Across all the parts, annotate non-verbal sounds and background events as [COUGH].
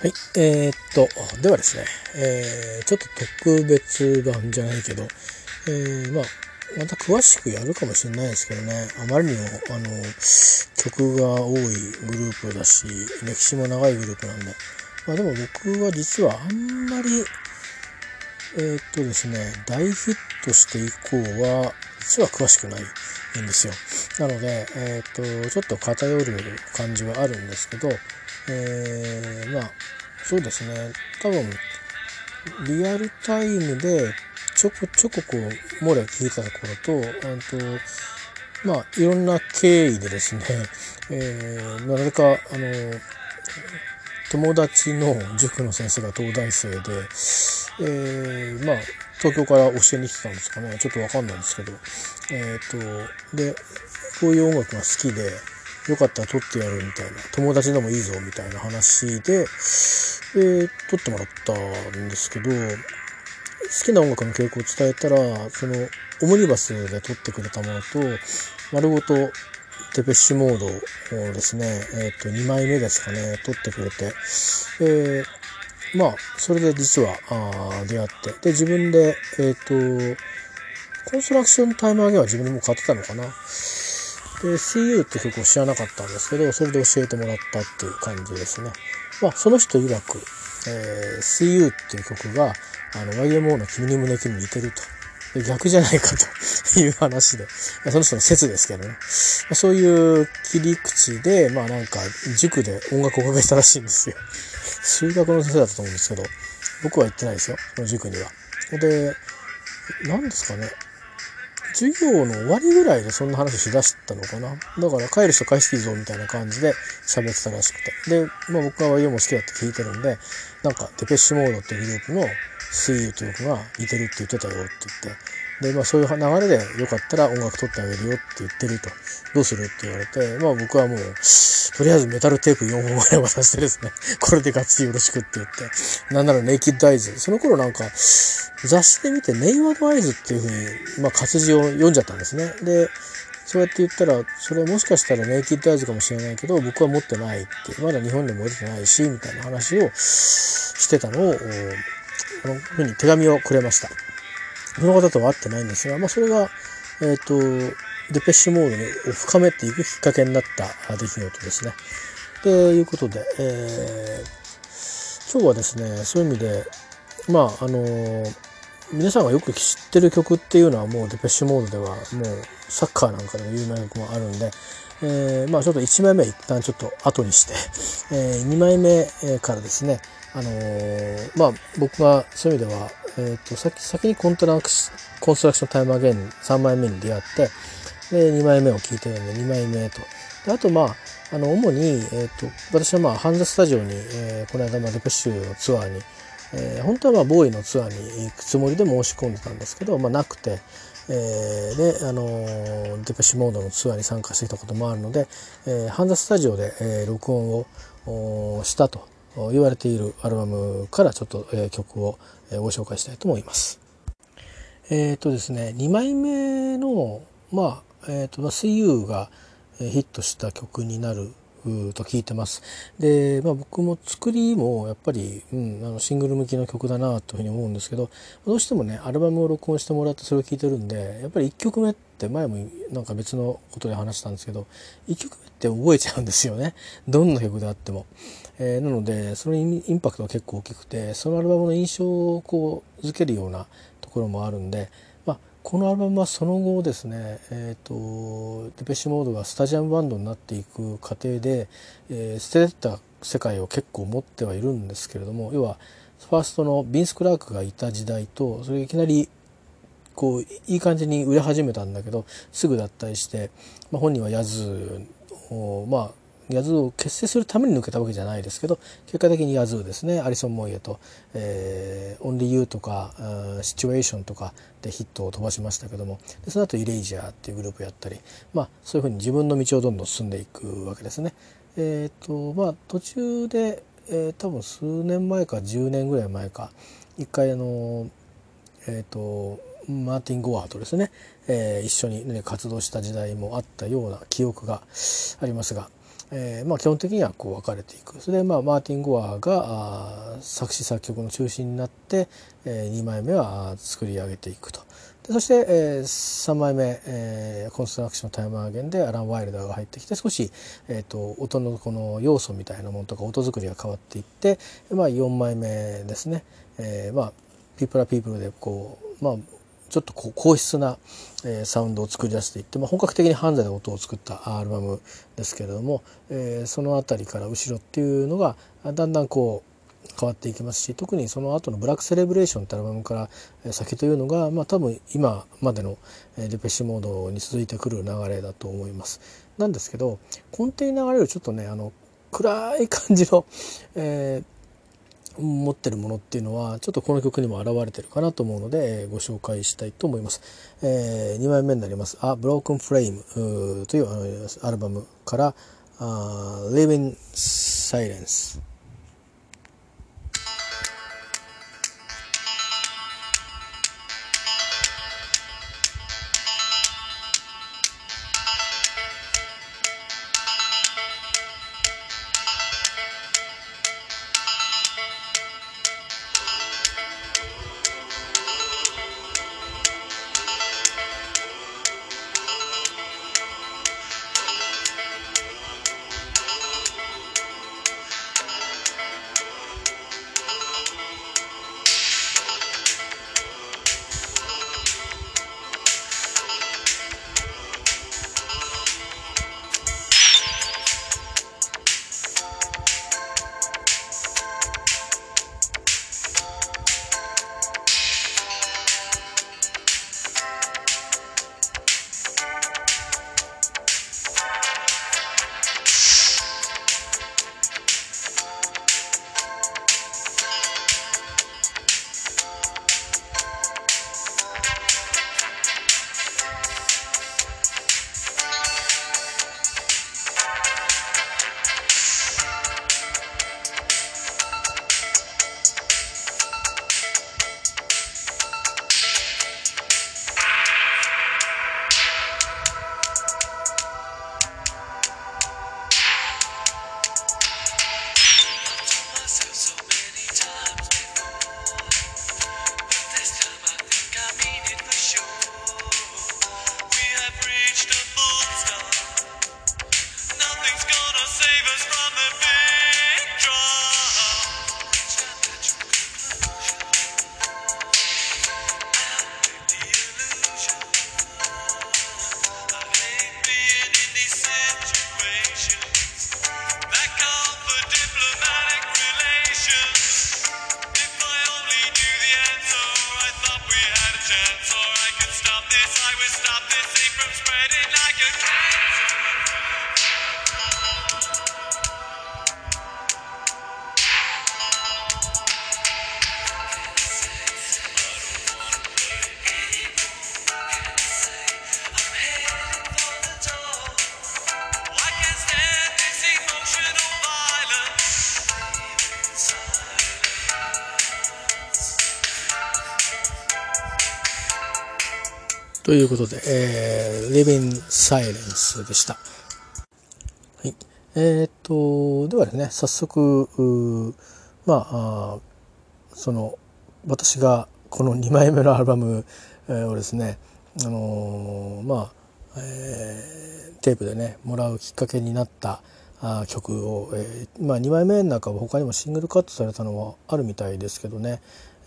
はい。えー、っと、ではですね、えー、ちょっと特別版じゃないけど、えー、まあ、また詳しくやるかもしれないですけどね、あまりにも、あの、曲が多いグループだし、歴史も長いグループなんで、まあでも僕は実はあんまり、えー、っとですね、大ヒットして以降は、実は詳しくないんですよ。なので、えー、っと、ちょっと偏る感じはあるんですけど、えー、まあ、そうですね、多分、リアルタイムでちょこちょここう、漏れ聞いた頃と、とまあ、いろんな経緯でですね、[LAUGHS] えー、なぜか、あの、友達の塾の先生が東大生で、えー、まあ、東京から教えに来たんですかね。ちょっとわかんないんですけど。えっ、ー、と、で、こういう音楽が好きで、よかったら撮ってやるみたいな、友達でもいいぞみたいな話で、えー、撮ってもらったんですけど、好きな音楽の傾向を伝えたら、その、オムニバスで撮ってくれたものと、丸ごとデペッシュモードをですね、えっ、ー、と、2枚目ですかね、撮ってくれて、えー、まあ、それで実は、あ出会って、で、自分で、えっ、ー、と、コンストラクションタイム上げは自分でも買ってたのかな。で、CU って曲を知らなかったんですけど、それで教えてもらったっていう感じですね。まあ、その人曰く、えー、CU っていう曲が、あの、YMO の君に胸キに似てると。逆じゃないかという話で、その人の説ですけどね。そういう切り口で、まあなんか、塾で音楽をかけたらしいんですよ。数学の先生だったと思うんですけど、僕は行ってないですよ、その塾には。で、何ですかね。授業の終わりぐらいでそんな話しだしたのかな？だから帰る人返していいぞみたいな感じで喋ってたらしくて。で、まあ僕は YO も好きだって聞いてるんで、なんかデペッシュモードっていうグループの水友という子が似てるって言ってたよって言って、で、まあそういう流れでよかったら音楽撮ってあげるよって言ってると。どうするって言われて、まあ僕はもう、とりあえずメタルテープ4本ぐらい渡してですね、[LAUGHS] これでガッツリよろしくって言って、なんならネイキッドアイズ。その頃なんか、雑誌で見てネイワードアイズっていうふうに、まあ活字を読んじゃったんですね。で、そうやって言ったら、それもしかしたらネイキッドアイズかもしれないけど、僕は持ってないって、まだ日本でも出てないし、みたいな話をしてたのを、あのふうに手紙をくれました。その方とは会ってないんですが、まあ、それが、えっ、ー、と、デペッシュモードを深めていくきっかけになった出来事ですね。ということで、えー、今日はですね、そういう意味で、まあ、あのー、皆さんがよく知ってる曲っていうのはもうデペッシュモードではもうサッカーなんかでも有名な曲もあるんで、えー、まあちょっと1枚目一旦ちょっと後にして、えー、2枚目からですね、あのー、まあ僕がそういう意味ではえっ、ー、と、先、先にコントラク Construction Time Again 3枚目に出会って、で、2枚目を聞いてるんで、2枚目と。であと、まあ、あの、主に、えっ、ー、と、私はまあ、ハンザスタジオに、えー、この間、まあ、デペッシュのツアーに、えー、本当はまあ、ボーイのツアーに行くつもりで申し込んでたんですけど、まあ、なくて、えー、で、あのー、デペッシュモードのツアーに参加してきたこともあるので、えー、ハンザスタジオで、えー、録音をしたと言われているアルバムからちょっと、えー、曲を、えー、ご紹介したいと思います。えっ、ー、とですね、2枚目の、まあ、えっ、ー、と、水遊がヒットした曲になると聞いてます。で、まあ僕も作りもやっぱり、うん、あのシングル向きの曲だなというふうに思うんですけど、どうしてもね、アルバムを録音してもらってそれを聴いてるんで、やっぱり1曲目って前もなんか別のことで話したんですけど、1曲目って覚えちゃうんですよね。[LAUGHS] どんな曲であっても。えー、なのでそのインパクトが結構大きくてそのアルバムの印象をこうづけるようなところもあるんで、このアルバムはその後ですね、えーと、デペッシュモードがスタジアムバンドになっていく過程で、えー、捨てた世界を結構持ってはいるんですけれども要はファーストのビンス・クラークがいた時代とそれいきなりこういい感じに売れ始めたんだけどすぐ脱退して、まあ、本人はヤズをまあヤズーを結成するために抜けたわけじゃないですけど結果的にヤズーですねアリソン・モイエと「え、オンリー・ユー」とか「シチュエーション」とかでヒットを飛ばしましたけどもでその後イレイジャーっていうグループやったりまあそういうふうに自分の道をどんどん進んでいくわけですね。えっ、ー、とまあ途中で、えー、多分数年前か10年ぐらい前か一回あのえっ、ー、とマーティン・ゴアとですね、えー、一緒に、ね、活動した時代もあったような記憶がありますがえーまあ、基本的にはこう分かれていく。それで、まあ、マーティン・ゴアが作詞作曲の中心になって、えー、2枚目は作り上げていくと。でそして、えー、3枚目、えー「コンストラクション・タイム・アーゲン」でアラン・ワイルダーが入ってきて少し、えーと、音のこの要素みたいなものとか音作りが変わっていって、まあ、4枚目ですね、えー、まあピープラピープルでこうまあちょっとこう硬質な、えー、サウンドを作り出していって、まあ、本格的にハンザで音を作ったアルバムですけれども、えー、その辺りから後ろっていうのがだんだんこう変わっていきますし特にその後の「ブラック・セレブレーション」ってアルバムから先というのが、まあ、多分今までのデペッシュモードに続いてくる流れだと思います。なんですけど根底に流れるちょっとねあの暗い感じの、えー持ってるものっていうのはちょっとこの曲にも表れてるかなと思うので、えー、ご紹介したいと思います。えー、2枚目になります「A Broken Frame」というアルバムから「Living Silence」ということで、えー、Living Silence でした。はい。えー、っと、ではですね、早速、まあその、私がこの2枚目のアルバムをですね、あのー、まあ、えー、テープでね、もらうきっかけになったあ曲を、えー、まあ、2枚目の中は他にもシングルカットされたのはあるみたいですけどね、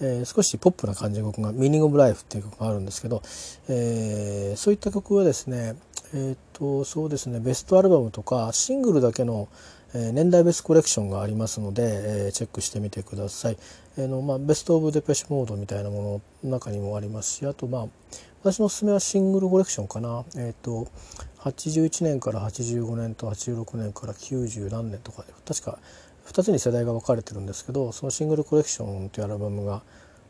えー、少しポップな感じの曲が「ミーニング・オブ・ライフ」っていう曲があるんですけど、えー、そういった曲はですねえっ、とそうですねベストアルバムとかシングルだけの、え年代別コレクションがありますので、えチェックしてみてください。えのまあ、ベスト・オブ・デペシュモードみたいなものの中にもありますしあとまあ私のおすすめはシングルコレクションかな。えっ、と81年から85年と86年から90何年とかで確か2つに世代が分かれてるんですけどそのシングルコレクションというアルバムが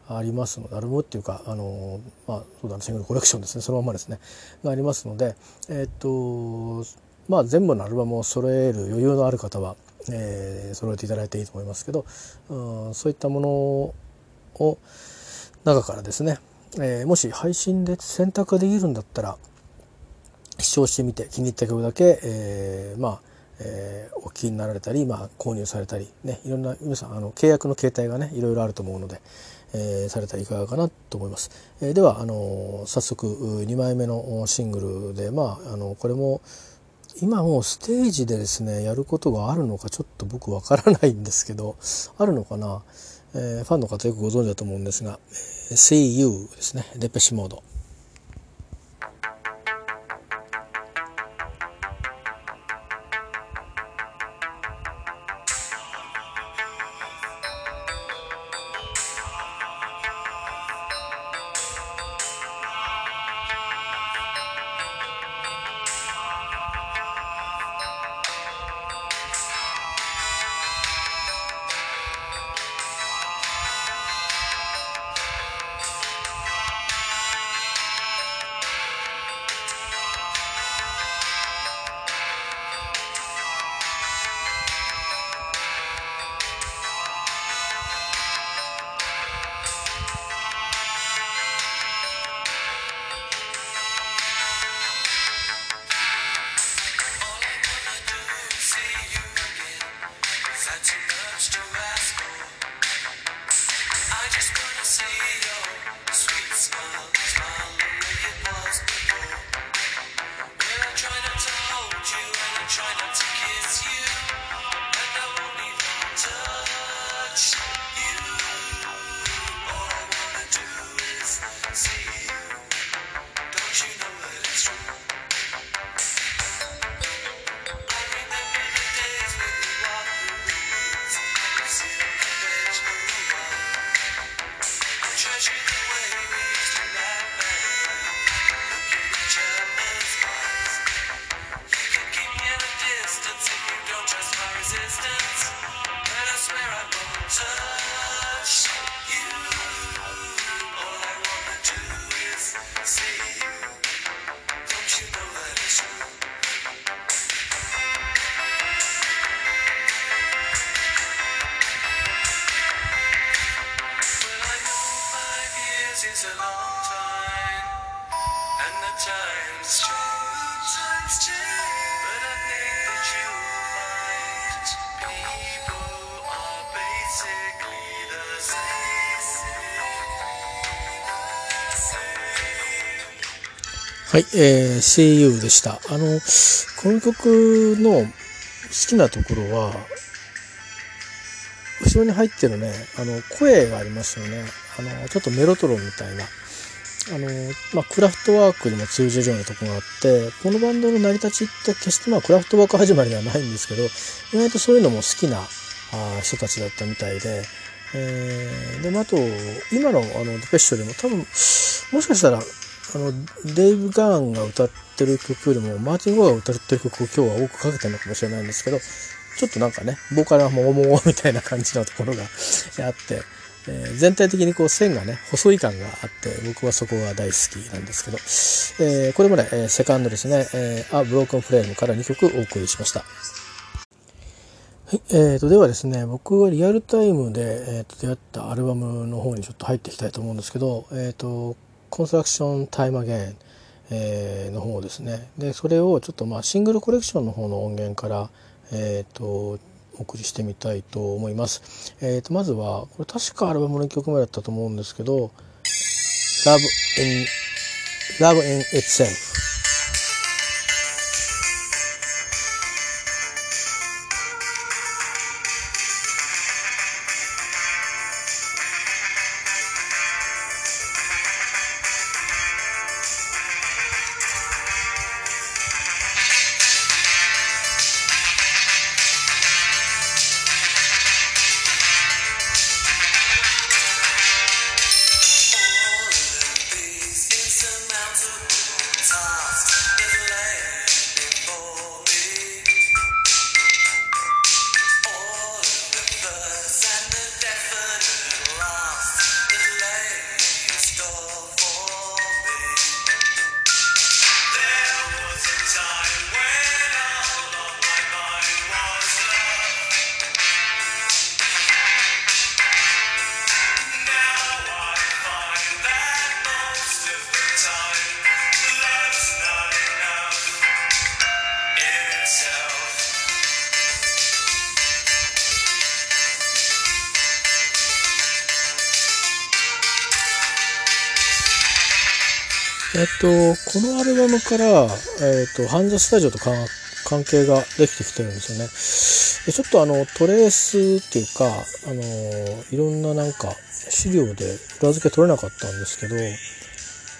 ありますのでアルバムっていうかあのまあそうだねシングルコレクションですね。そのままですね。がありますのでえっ、とまあ全部のアルバムを揃える余裕のある方は、えー、揃えていただいていいと思いますけど、うん、そういったものを中からですね、えー、もし配信で選択ができるんだったら視聴してみて気に入った曲だけ、えー、まあえー、お気になられたり、まあ、購入されたり、ね、いろんな皆さんあの契約の形態がねいろいろあると思うので、えー、されたらいかがかなと思います。えー、ではあの早速2枚目のシングルで、まあ、あのこれも今もうステージでですねやることがあるのかちょっと僕わからないんですけどあるのかな、えー、ファンの方よくご存知だと思うんですが「See You」ですねデペシモード。see your sweet smile, smile the way it was before. はい、えー、See You でした。あの、この曲の好きなところは、後ろに入ってるね、あの、声がありますよね。あの、ちょっとメロトロみたいな。あの、まあ、クラフトワークにも通じるようなとこがあって、このバンドの成り立ちって決してまあ、クラフトワーク始まりではないんですけど、意外とそういうのも好きなあ人たちだったみたいで、えー、で、あと、今のあの、デペッシュでも多分、もしかしたら、あの、デイブ・ガーンが歌ってる曲よりも、マーティン・ゴーが歌ってる曲を今日は多くかけてるのかもしれないんですけど、ちょっとなんかね、ボーカルはもごもごみたいな感じのところがあって、えー、全体的にこう線がね、細い感があって、僕はそこが大好きなんですけど、えー、これまで、え、セカンドですね、えー、A Broken Flame から2曲お送りしました。はい、えーと、ではですね、僕はリアルタイムで、えーと、出会ったアルバムの方にちょっと入っていきたいと思うんですけど、えーと、コンストラクションタイムアゲン、の方ですね。で、それをちょっとまあシングルコレクションの方の音源から、えっ、ー、と、送りしてみたいと思います。え、ー、と、まずは、これ確かアルバムの1曲目だったと思うんですけど、Love in, Love in Itself。と、このアルバムから、えっと、ハンザスタジオと関係ができてきてるんですよね。でちょっとあの、トレースっていうか、あの、いろんななんか資料で裏付け取れなかったんですけど、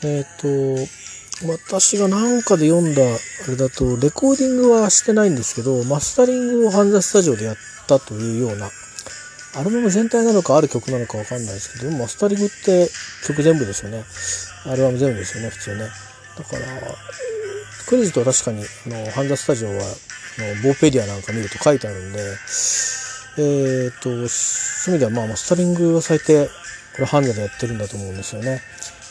えっと、私がなんかで読んだあれだと、レコーディングはしてないんですけど、マスタリングをハンザスタジオでやったというような、アルバム全体なのかある曲なのかわかんないですけど、マスタリングって曲全部ですよね。アルバム全部ですよね、普通ね。だから、クレジットは確かに、あの、ハンダスタジオは、の、ボーペディアなんか見ると書いてあるんで、えっ、ー、と、そういう意味では、まあ、マスタリングは最低、これハンダでやってるんだと思うんですよね。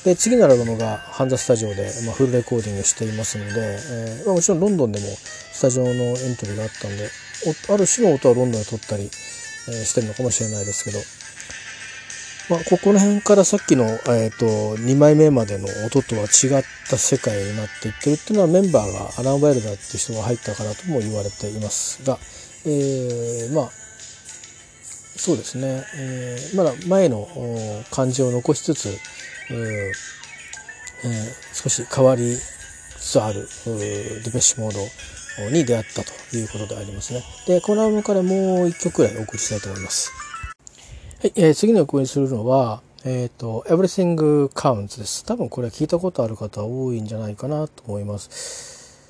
で、次のアルバムがハンダスタジオで、まあ、フルレコーディングしていますので、えー、まあ、もちろんロンドンでもスタジオのエントリーがあったんで、ある種の音はロンドンで撮ったり、え、してるのかもしれないですけど、まあ、ここら辺からさっきの、えーと、2枚目までの音とは違った世界になっていってるっていうのはメンバーがアラン・ワイルダーっていう人が入ったからとも言われていますが、えー、まあそうですね、えー、まだ前の感じを残しつつ、えー、少し変わりつつあるディペッシュモードに出会ったということでありますね。で、このアルバムからもう1曲くらいお送りしたいと思います。はい、えー、次の曲にするのは、えっ、ー、と、Everything Counts です。多分これ聞いたことある方多いんじゃないかなと思います。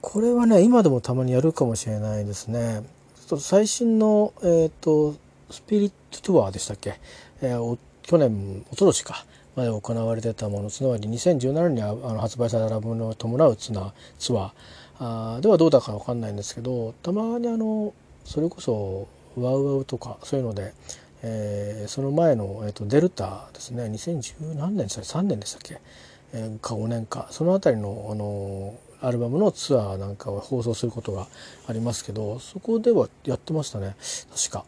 これはね、今でもたまにやるかもしれないですね。ちょっと最新の、えっ、ー、と、スピリットトアーでしたっけ、えー、去年、おととしか、まで行われてたもの、つまり2017年にあの発売されたラブの伴うツナツアーあではどうだかわかんないんですけど、たまにあの、それこそ、ワウワウとかそういうので、えー、その前の、えーと、デルタですね2010何年でしたっけ？3年でしたっけ、えー、か5年か。その辺りの、あのアルバムのツアーなんかを放送することがありますけどそこではやってましたね確か、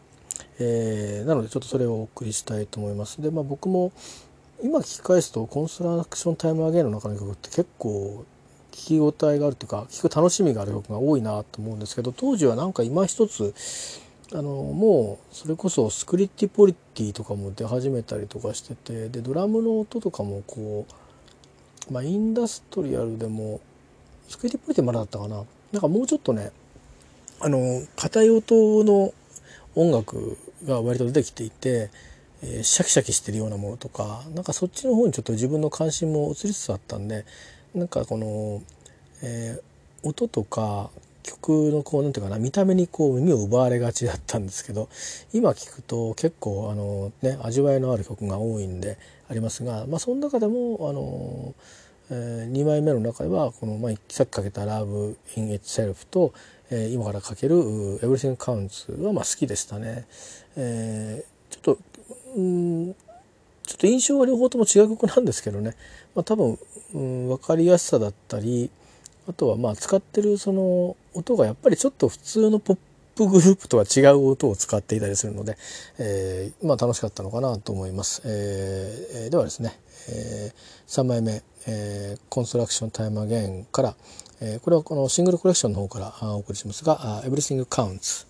えー、なのでちょっとそれをお送りしたいと思います。でまあ僕も今聞き返すとコンストラクションタイムアゲインの中の曲って結構聞き応えがあるというか聞く楽しみがある曲が多いなと思うんですけど当時はなんか今一つあのもうそれこそスクリッティポリティとかも出始めたりとかしててでドラムの音とかもこうまあインダストリアルでもスクリッティポリティまだだったかな。なんかもうちょっとねあの硬い音の音楽が割と出てきていて、えー、シャキシャキしてるようなものとかなんかそっちの方にちょっと自分の関心も移りつつあったんでなんかこの、えー、音とか曲のこうなんていうかな見た目にこう耳を奪われがちだったんですけど今聞くと結構あの、ね、味わいのある曲が多いんでありますが、まあ、その中でもあの、えー、2枚目の中ではこの、まあ、さっきかけた「Love in Itself と」えー、今からかける「Everything Counts」はまあ好きでしたね。えー、ちょっとうんちょっと印象は両方とも違う曲なんですけどね、まあ、多分、うん、分かりやすさだったりあとはまあ使ってるその音がやっぱりちょっと普通のポップグループとは違う音を使っていたりするので、えー、まあ楽しかったのかなと思います。えー、ではですね、えー、3枚目、えー、コンストラクションタイムアゲンから、えー、これはこのシングルコレクションの方からお送りしますが、Everything Counts。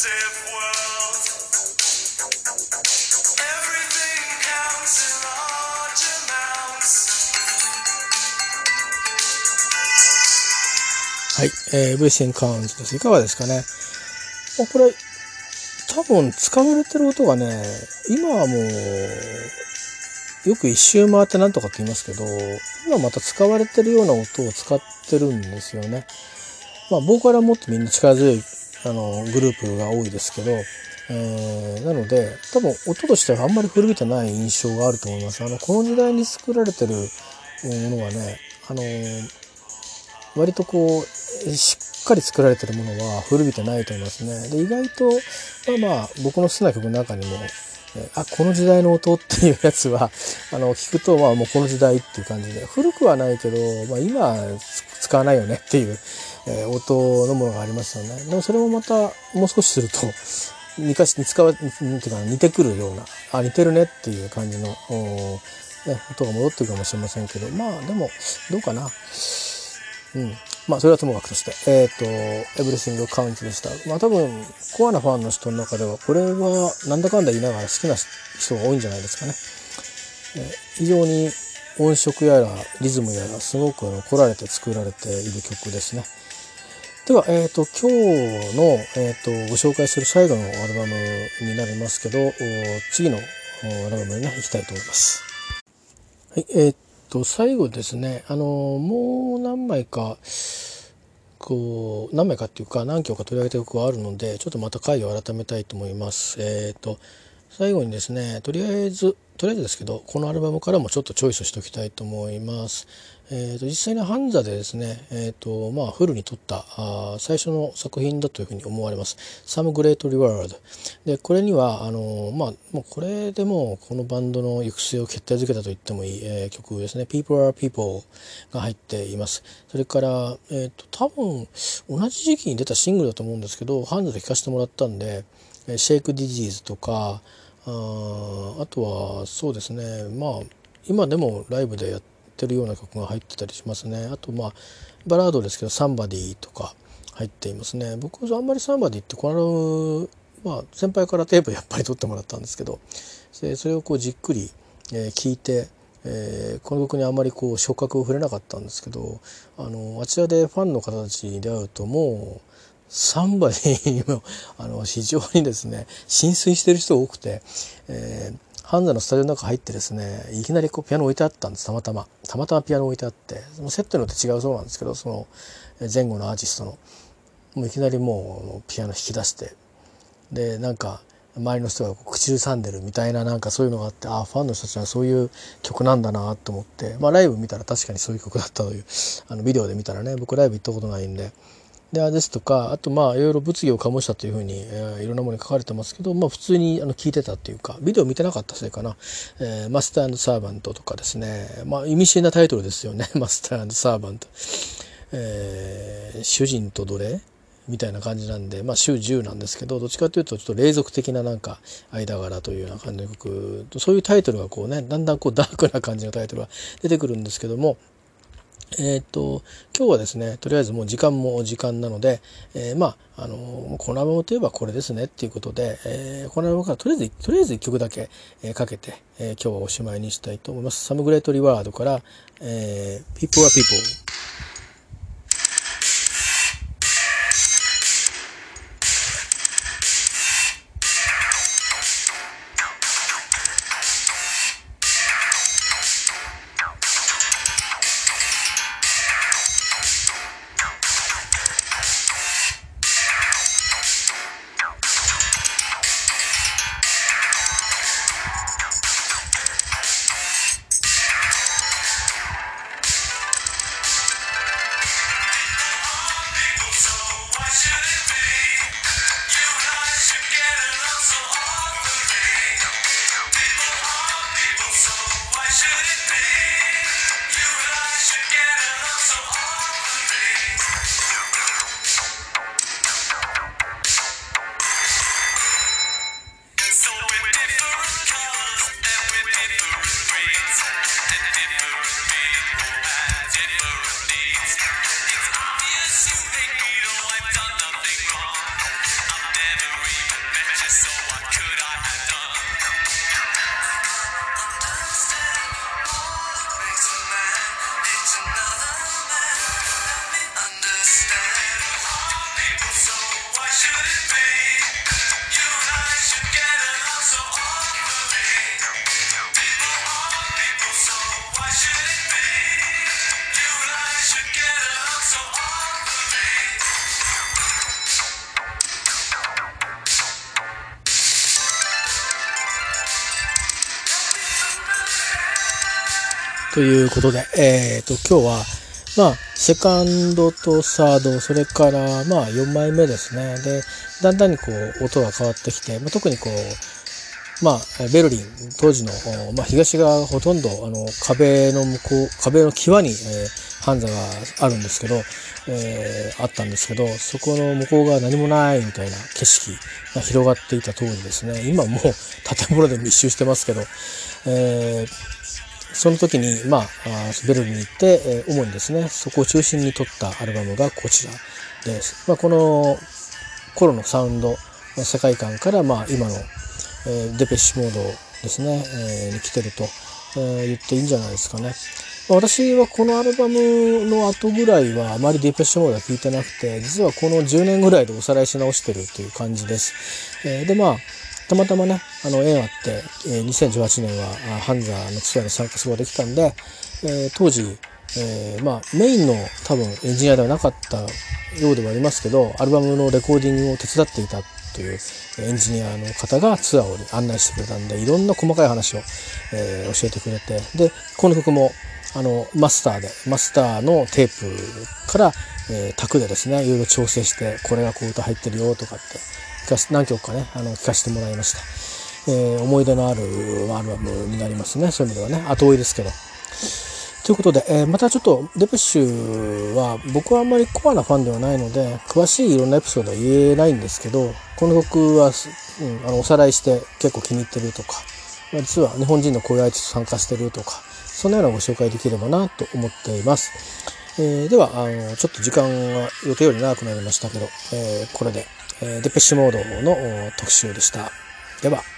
はい、えー、VCN カウントです。いかがですかね？まこれ、多分使われてる音がね、今はもう、よく一周回ってなんとかって言いますけど、今また使われてるような音を使ってるんですよね。まあ、ボーカルはもっとみんな力強いあのグループが多いですけど、えー、なので多分音としてはあんまり古びてない印象があると思います。あのこの時代に作られてるものはね、あの割とこうしっかり作られてるものは古びてないと思いますね。で意外とまあまあ僕の好きな曲の中にもあこの時代の音っていうやつは [LAUGHS] あの聞くとまあもうこの時代っていう感じで古くはないけど、まあ、今使わないよねっていう、えー、音のものがありますよね。でもそれもまたもう少しすると昔に使わっていうか似てくるようなあ似てるねっていう感じの、ね、音が戻ってくるかもしれませんけどまあでもどうかな。うんまあそれはともかくとして、えっ、ー、と、エブリシングカウントでした。まあ多分、コアなファンの人の中では、これはなんだかんだ言いながら好きな人が多いんじゃないですかね。えー、非常に音色やらリズムやらすごく凝られて作られている曲ですね。では、えっ、ー、と、今日の、えっ、と、ご紹介する最後のアルバムになりますけど、次のアルバムにね、行きたいと思います。はい、えっ、と、最後ですね、あの、もう何枚か、こう、何枚かっていうか、何曲か取り上げた曲があるので、ちょっとまた回を改めたいと思います。えっ、と、最後にですね、とりあえず、とりあえずですけど、このアルバムからもちょっとチョイスしておきたいと思います。えーと、実際にハンザでですね、えーとまあ、フルに撮ったあ最初の作品だというふうに思われます。Some Great Reward。で、これには、あのまあ、もうこれでもこのバンドの行く末を決定づけたと言ってもいい、えー、曲ですね。People are People が入っています。それから、えーと、多分同じ時期に出たシングルだと思うんですけど、ハンザで聴かせてもらったんで、Shake Disease とか、ああとはそうですね、まあ、今でもライブでやってってるような曲が入ってたりしますね。あとまあバラードですけど「サンバディ」とか入っていますね。僕あんまりサンバディってこのまあ先輩からテープやっぱり取ってもらったんですけどそれをこうじっくり、えー、聞いてえー、この曲にあまりこう触覚を触れなかったんですけどあのあちらでファンの方たちに出会うともうサンバにもあの非常にですね浸水してる人多くて、えー、ハンザのスタジオの中入ってですねいきなりこうピアノ置いてあったんです。たまたま。たまたまピアノ置いてあって。セットによって違うそうなんですけどその前後のアーティストの。もういきなりもうピアノ弾き出して。でなんか周りの人が口ずさんでるみたいななんかそういうのがあってああファンの人たちはそういう曲なんだなと思って。まあライブ見たら確かにそういう曲だったという。あのビデオで見たらね僕ライブ行ったことないんで。であですとかあとまあいろいろ物議を醸したというふうに、えー、いろんなものに書かれてますけど、まあ、普通にあの聞いてたっていうかビデオ見てなかったせいかな「えー、マスターサーバント」とかですねまあ意味深なタイトルですよね「[LAUGHS] マスターサーバント」えー、主人と奴隷？みたいな感じなんで、まあ、週10なんですけどどっちかというとちょっと霊俗的ななんか間柄というような感じの曲。そういうタイトルがこうねだんだんこうダークな感じのタイトルが出てくるんですけどもえっ、と、今日はですね、とりあえずもう時間も時間なので、えー、まあ、あの、このアルバムといえばこれですねっていうことで、えー、このアルバムからとりあえず、とりあえず1曲だけ、えー、かけて、えー、今日はおしまいにしたいと思います。サムグレートリワードから、えー、People are People。ということで、えっ、ー、と、今日は、まあ、セカンドとサード、それから、まあ、4枚目ですね。で、だんだんにこう、音が変わってきて、まあ、特にこう、まあ、ベルリン、当時の、まあ、東側ほとんど、あの、壁の向こう、壁の際に、えー、ハンザがあるんですけど、えー、あったんですけど、そこの向こう側何もないみたいな景色が広がっていた当時ですね。今もう建物で密集してますけど、えーその時に、まあ、ベルリンに行って、えー、主にですね、そこを中心に撮ったアルバムがこちらです。まあ、この頃のサウンド、世界観から、まあ、今の、えー、デペッシュモードですね、えー、に来てると、えー、言っていいんじゃないですかね。私はこのアルバムの後ぐらいはあまりデペッシュモードは聴いてなくて、実はこの10年ぐらいでおさらいし直してるという感じです。えー、で、まあ、たまたまね、あの、縁あって、えー、2018年は、ハンザーのツアーに参加することができたんで、えー、当時、えー、まあ、メインの多分エンジニアではなかったようではありますけど、アルバムのレコーディングを手伝っていたというエンジニアの方がツアーを案内してくれたんで、いろんな細かい話を、えー、教えてくれて、で、この曲も、あの、マスターで、マスターのテープから、えー、タクでですね、いろいろ調整して、これがこう歌入ってるよとかって、聞かせ何曲かね、あの、聞かせてもらいました。えー、思い出のあるアルバムになりますね。そういう意味ではね。後追いですけど。ということで、えー、またちょっとデペッシュは僕はあんまりコアなファンではないので、詳しいいろんなエピソードは言えないんですけど、この曲は、うん、あのおさらいして結構気に入ってるとか、ま、実は日本人のこういうアーティスト参加してるとか、そんなようなご紹介できればなと思っています。えー、ではあの、ちょっと時間が予定より長くなりましたけど、えー、これでえデプッシュモードの特集でした。では。